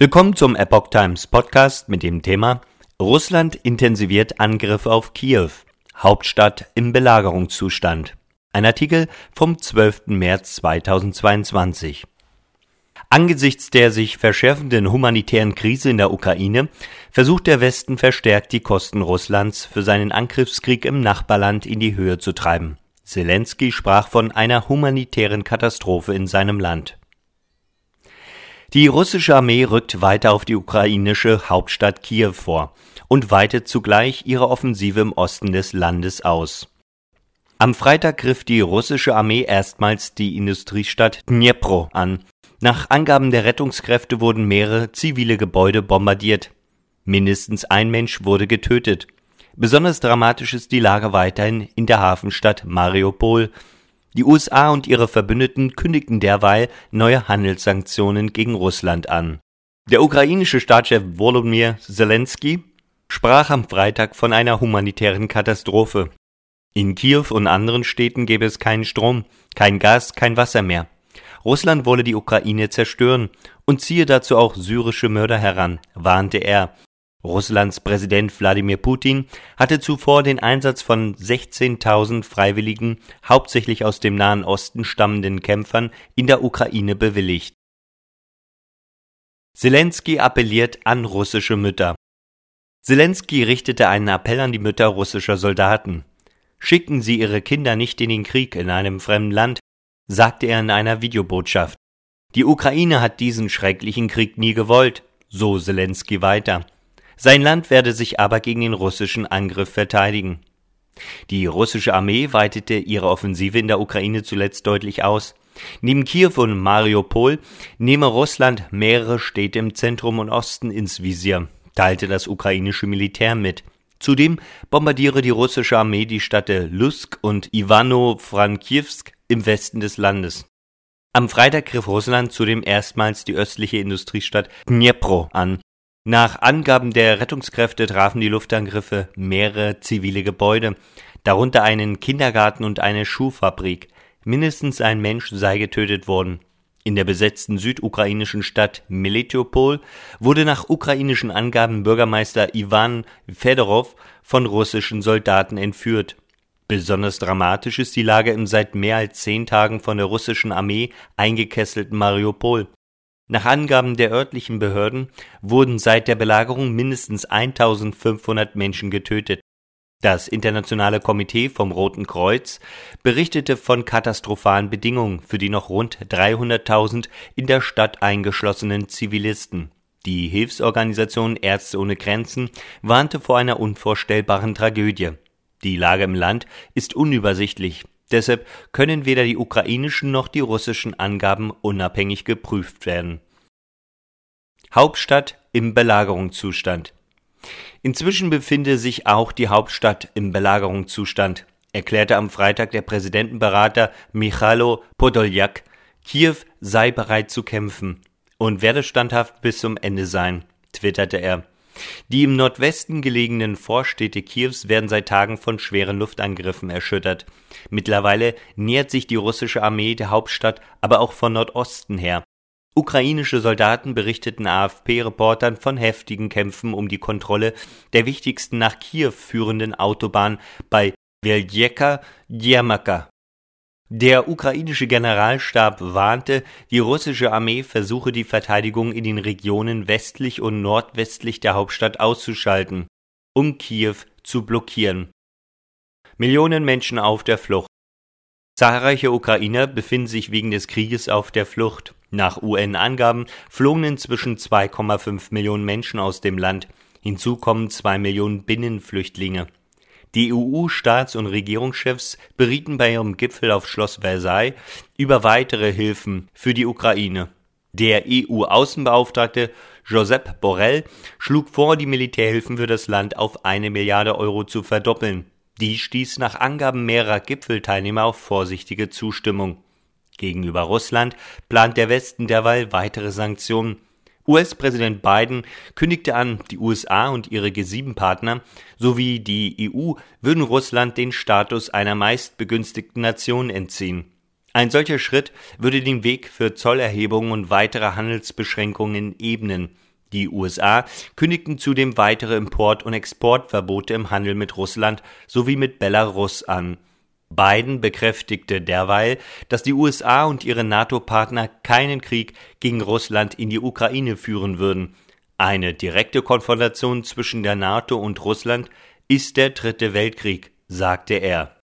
Willkommen zum Epoch Times Podcast mit dem Thema Russland intensiviert Angriffe auf Kiew, Hauptstadt im Belagerungszustand. Ein Artikel vom 12. März 2022. Angesichts der sich verschärfenden humanitären Krise in der Ukraine versucht der Westen verstärkt die Kosten Russlands für seinen Angriffskrieg im Nachbarland in die Höhe zu treiben. Zelensky sprach von einer humanitären Katastrophe in seinem Land. Die russische Armee rückt weiter auf die ukrainische Hauptstadt Kiew vor und weitet zugleich ihre Offensive im Osten des Landes aus. Am Freitag griff die russische Armee erstmals die Industriestadt Dnipro an. Nach Angaben der Rettungskräfte wurden mehrere zivile Gebäude bombardiert. Mindestens ein Mensch wurde getötet. Besonders dramatisch ist die Lage weiterhin in der Hafenstadt Mariupol, die USA und ihre Verbündeten kündigten derweil neue Handelssanktionen gegen Russland an. Der ukrainische Staatschef Volodymyr Zelensky sprach am Freitag von einer humanitären Katastrophe. In Kiew und anderen Städten gäbe es keinen Strom, kein Gas, kein Wasser mehr. Russland wolle die Ukraine zerstören und ziehe dazu auch syrische Mörder heran, warnte er Russlands Präsident Wladimir Putin hatte zuvor den Einsatz von 16.000 freiwilligen, hauptsächlich aus dem Nahen Osten stammenden Kämpfern in der Ukraine bewilligt. Zelensky appelliert an russische Mütter. Zelensky richtete einen Appell an die Mütter russischer Soldaten. Schicken Sie Ihre Kinder nicht in den Krieg in einem fremden Land, sagte er in einer Videobotschaft. Die Ukraine hat diesen schrecklichen Krieg nie gewollt, so Zelensky weiter. Sein Land werde sich aber gegen den russischen Angriff verteidigen. Die russische Armee weitete ihre Offensive in der Ukraine zuletzt deutlich aus. Neben Kiew und Mariupol nehme Russland mehrere Städte im Zentrum und Osten ins Visier, teilte das ukrainische Militär mit. Zudem bombardiere die russische Armee die Städte Lusk und Ivano-Frankivsk im Westen des Landes. Am Freitag griff Russland zudem erstmals die östliche Industriestadt Dnipro an, nach Angaben der Rettungskräfte trafen die Luftangriffe mehrere zivile Gebäude, darunter einen Kindergarten und eine Schuhfabrik. Mindestens ein Mensch sei getötet worden. In der besetzten südukrainischen Stadt Melitopol wurde nach ukrainischen Angaben Bürgermeister Ivan Fedorov von russischen Soldaten entführt. Besonders dramatisch ist die Lage im seit mehr als zehn Tagen von der russischen Armee eingekesselten Mariupol. Nach Angaben der örtlichen Behörden wurden seit der Belagerung mindestens 1500 Menschen getötet. Das Internationale Komitee vom Roten Kreuz berichtete von katastrophalen Bedingungen für die noch rund 300.000 in der Stadt eingeschlossenen Zivilisten. Die Hilfsorganisation Ärzte ohne Grenzen warnte vor einer unvorstellbaren Tragödie. Die Lage im Land ist unübersichtlich. Deshalb können weder die ukrainischen noch die russischen Angaben unabhängig geprüft werden. Hauptstadt im Belagerungszustand. Inzwischen befinde sich auch die Hauptstadt im Belagerungszustand, erklärte am Freitag der Präsidentenberater Michailo Podoljak. Kiew sei bereit zu kämpfen und werde standhaft bis zum Ende sein, twitterte er. Die im Nordwesten gelegenen Vorstädte Kiews werden seit Tagen von schweren Luftangriffen erschüttert. Mittlerweile nähert sich die russische Armee der Hauptstadt aber auch von Nordosten her. Ukrainische Soldaten berichteten AFP-Reportern von heftigen Kämpfen um die Kontrolle der wichtigsten nach Kiew führenden Autobahn bei Veljeka-Djermaka. Der ukrainische Generalstab warnte, die russische Armee versuche die Verteidigung in den Regionen westlich und nordwestlich der Hauptstadt auszuschalten, um Kiew zu blockieren. Millionen Menschen auf der Flucht. Zahlreiche Ukrainer befinden sich wegen des Krieges auf der Flucht. Nach UN-Angaben flogen inzwischen 2,5 Millionen Menschen aus dem Land. Hinzu kommen zwei Millionen Binnenflüchtlinge. Die EU-Staats- und Regierungschefs berieten bei ihrem Gipfel auf Schloss Versailles über weitere Hilfen für die Ukraine. Der EU-Außenbeauftragte Josep Borrell schlug vor, die Militärhilfen für das Land auf eine Milliarde Euro zu verdoppeln. Dies stieß nach Angaben mehrerer Gipfelteilnehmer auf vorsichtige Zustimmung. Gegenüber Russland plant der Westen derweil weitere Sanktionen. US-Präsident Biden kündigte an, die USA und ihre G7-Partner sowie die EU würden Russland den Status einer meistbegünstigten Nation entziehen. Ein solcher Schritt würde den Weg für Zollerhebungen und weitere Handelsbeschränkungen ebnen. Die USA kündigten zudem weitere Import- und Exportverbote im Handel mit Russland sowie mit Belarus an. Biden bekräftigte derweil, dass die USA und ihre NATO-Partner keinen Krieg gegen Russland in die Ukraine führen würden. Eine direkte Konfrontation zwischen der NATO und Russland ist der dritte Weltkrieg, sagte er